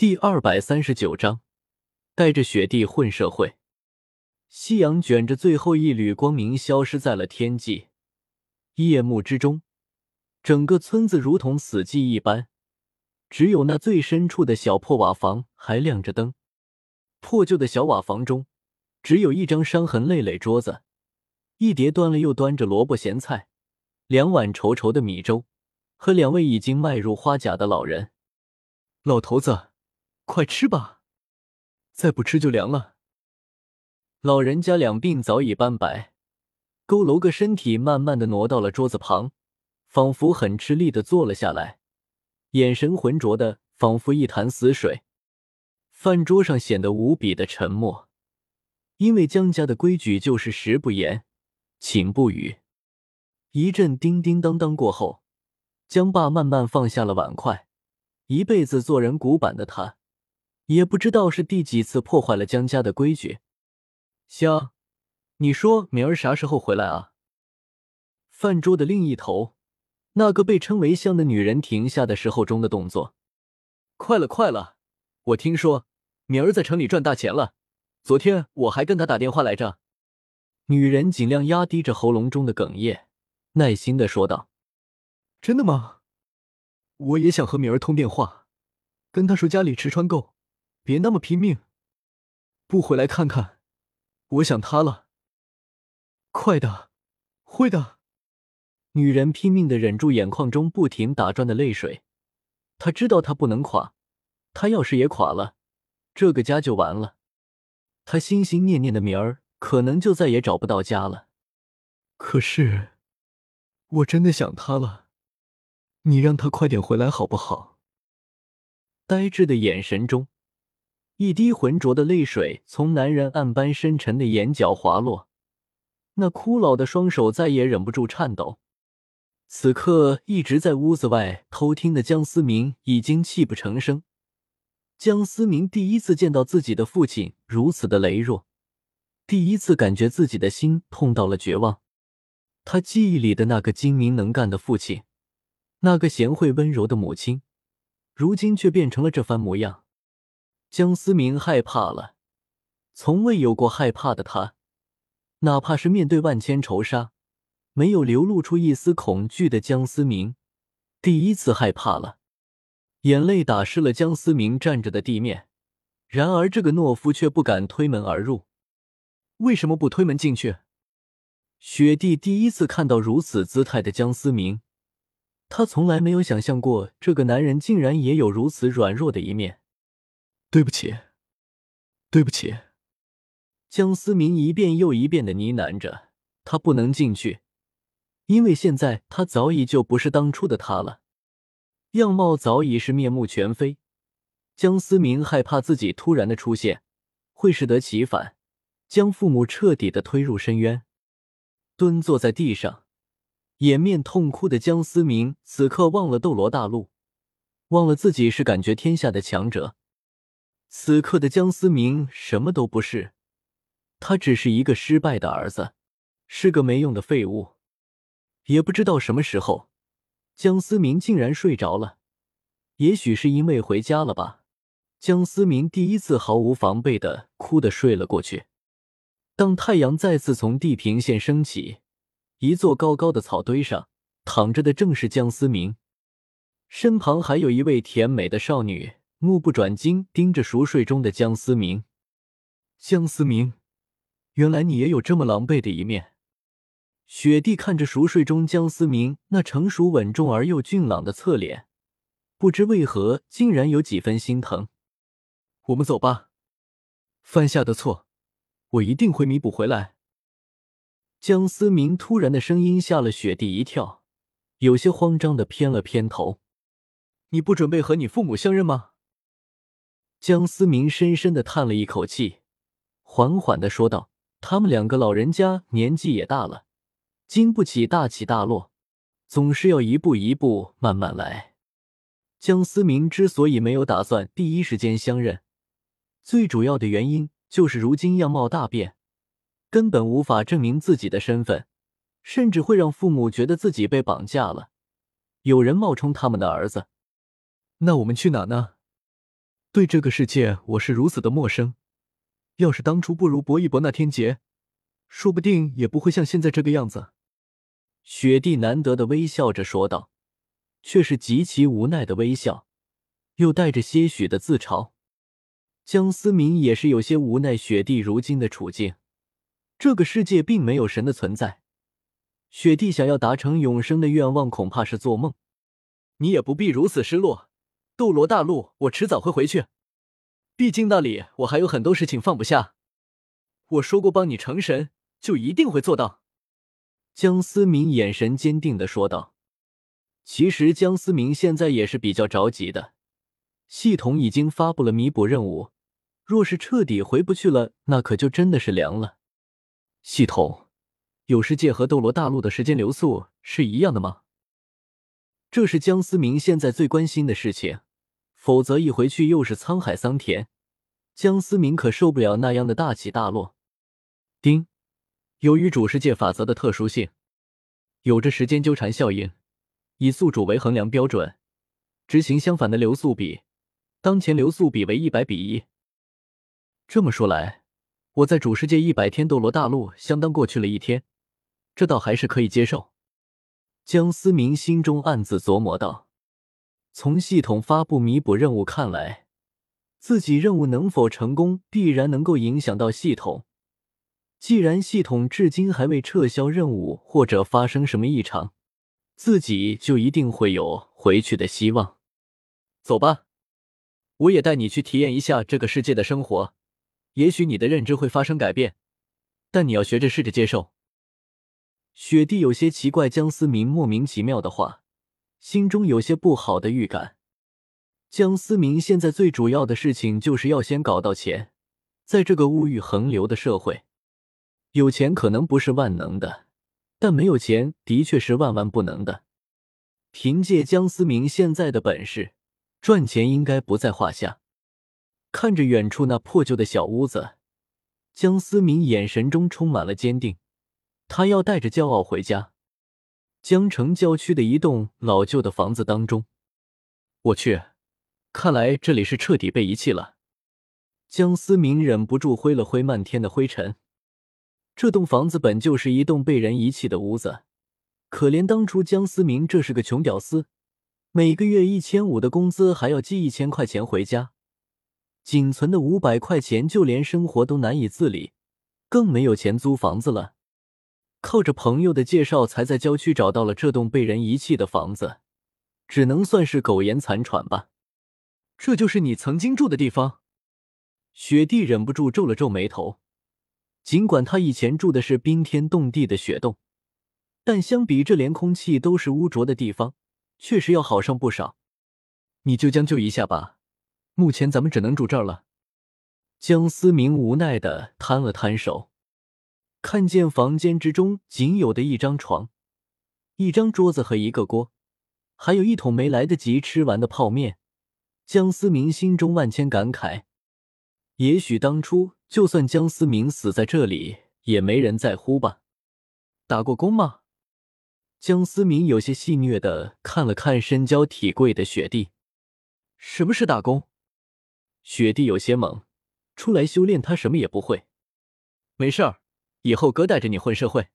第二百三十九章，带着雪地混社会。夕阳卷着最后一缕光明，消失在了天际。夜幕之中，整个村子如同死寂一般，只有那最深处的小破瓦房还亮着灯。破旧的小瓦房中，只有一张伤痕累累桌子，一碟端了又端着萝卜咸菜，两碗稠稠的米粥，和两位已经迈入花甲的老人。老头子。快吃吧，再不吃就凉了。老人家两鬓早已斑白，佝偻个身体，慢慢的挪到了桌子旁，仿佛很吃力的坐了下来，眼神浑浊的，仿佛一潭死水。饭桌上显得无比的沉默，因为江家的规矩就是食不言，寝不语。一阵叮叮当当过后，江爸慢慢放下了碗筷。一辈子做人古板的他。也不知道是第几次破坏了江家的规矩。香，你说明儿啥时候回来啊？饭桌的另一头，那个被称为香的女人停下的时候中的动作。快了，快了！我听说明儿在城里赚大钱了。昨天我还跟他打电话来着。女人尽量压低着喉咙中的哽咽，耐心的说道：“真的吗？我也想和敏儿通电话，跟她说家里吃穿够。”别那么拼命，不回来看看，我想他了。快的，会的。女人拼命的忍住眼眶中不停打转的泪水，她知道她不能垮，她要是也垮了，这个家就完了。她心心念念的明儿，可能就再也找不到家了。可是，我真的想他了，你让他快点回来好不好？呆滞的眼神中。一滴浑浊的泪水从男人暗般深沉的眼角滑落，那枯老的双手再也忍不住颤抖。此刻一直在屋子外偷听的江思明已经泣不成声。江思明第一次见到自己的父亲如此的羸弱，第一次感觉自己的心痛到了绝望。他记忆里的那个精明能干的父亲，那个贤惠温柔的母亲，如今却变成了这番模样。江思明害怕了，从未有过害怕的他，哪怕是面对万千仇杀，没有流露出一丝恐惧的江思明，第一次害怕了。眼泪打湿了江思明站着的地面，然而这个懦夫却不敢推门而入。为什么不推门进去？雪帝第一次看到如此姿态的江思明，他从来没有想象过这个男人竟然也有如此软弱的一面。对不起，对不起。江思明一遍又一遍的呢喃着，他不能进去，因为现在他早已就不是当初的他了，样貌早已是面目全非。江思明害怕自己突然的出现会适得其反，将父母彻底的推入深渊。蹲坐在地上，掩面痛哭的江思明此刻忘了斗罗大陆，忘了自己是感觉天下的强者。此刻的江思明什么都不是，他只是一个失败的儿子，是个没用的废物。也不知道什么时候，江思明竟然睡着了，也许是因为回家了吧。江思明第一次毫无防备的哭的睡了过去。当太阳再次从地平线升起，一座高高的草堆上躺着的正是江思明，身旁还有一位甜美的少女。目不转睛盯着熟睡中的江思明，江思明，原来你也有这么狼狈的一面。雪帝看着熟睡中江思明那成熟稳重而又俊朗的侧脸，不知为何竟然有几分心疼。我们走吧，犯下的错，我一定会弥补回来。江思明突然的声音吓了雪帝一跳，有些慌张的偏了偏头。你不准备和你父母相认吗？江思明深深的叹了一口气，缓缓的说道：“他们两个老人家年纪也大了，经不起大起大落，总是要一步一步慢慢来。”江思明之所以没有打算第一时间相认，最主要的原因就是如今样貌大变，根本无法证明自己的身份，甚至会让父母觉得自己被绑架了，有人冒充他们的儿子。那我们去哪呢？对这个世界我是如此的陌生。要是当初不如搏一搏那天劫，说不定也不会像现在这个样子。雪帝难得的微笑着说道，却是极其无奈的微笑，又带着些许的自嘲。江思明也是有些无奈，雪帝如今的处境。这个世界并没有神的存在，雪帝想要达成永生的愿望，恐怕是做梦。你也不必如此失落，斗罗大陆我迟早会回去，毕竟那里我还有很多事情放不下。我说过帮你成神，就一定会做到。江思明眼神坚定的说道。其实江思明现在也是比较着急的，系统已经发布了弥补任务，若是彻底回不去了，那可就真的是凉了。系统，有世界和斗罗大陆的时间流速是一样的吗？这是江思明现在最关心的事情，否则一回去又是沧海桑田，江思明可受不了那样的大起大落。丁，由于主世界法则的特殊性，有着时间纠缠效应，以宿主为衡量标准，执行相反的流速比，当前流速比为一百比一。这么说来。我在主世界一百天，斗罗大陆相当过去了一天，这倒还是可以接受。江思明心中暗自琢磨道：“从系统发布弥补任务看来，自己任务能否成功，必然能够影响到系统。既然系统至今还未撤销任务，或者发生什么异常，自己就一定会有回去的希望。走吧，我也带你去体验一下这个世界的生活。”也许你的认知会发生改变，但你要学着试着接受。雪帝有些奇怪江思明莫名其妙的话，心中有些不好的预感。江思明现在最主要的事情就是要先搞到钱，在这个物欲横流的社会，有钱可能不是万能的，但没有钱的确是万万不能的。凭借江思明现在的本事，赚钱应该不在话下。看着远处那破旧的小屋子，江思明眼神中充满了坚定。他要带着骄傲回家。江城郊区的一栋老旧的房子当中，我去，看来这里是彻底被遗弃了。江思明忍不住挥了挥漫天的灰尘。这栋房子本就是一栋被人遗弃的屋子，可怜当初江思明这是个穷屌丝，每个月一千五的工资还要寄一千块钱回家。仅存的五百块钱，就连生活都难以自理，更没有钱租房子了。靠着朋友的介绍，才在郊区找到了这栋被人遗弃的房子，只能算是苟延残喘吧。这就是你曾经住的地方？雪帝忍不住皱了皱眉头。尽管他以前住的是冰天冻地的雪洞，但相比这连空气都是污浊的地方，确实要好上不少。你就将就一下吧。目前咱们只能住这儿了。江思明无奈的摊了摊手，看见房间之中仅有的一张床、一张桌子和一个锅，还有一桶没来得及吃完的泡面，江思明心中万千感慨。也许当初就算江思明死在这里，也没人在乎吧？打过工吗？江思明有些戏谑的看了看身娇体贵的雪帝。什么是打工？雪帝有些懵，出来修炼他什么也不会。没事儿，以后哥带着你混社会。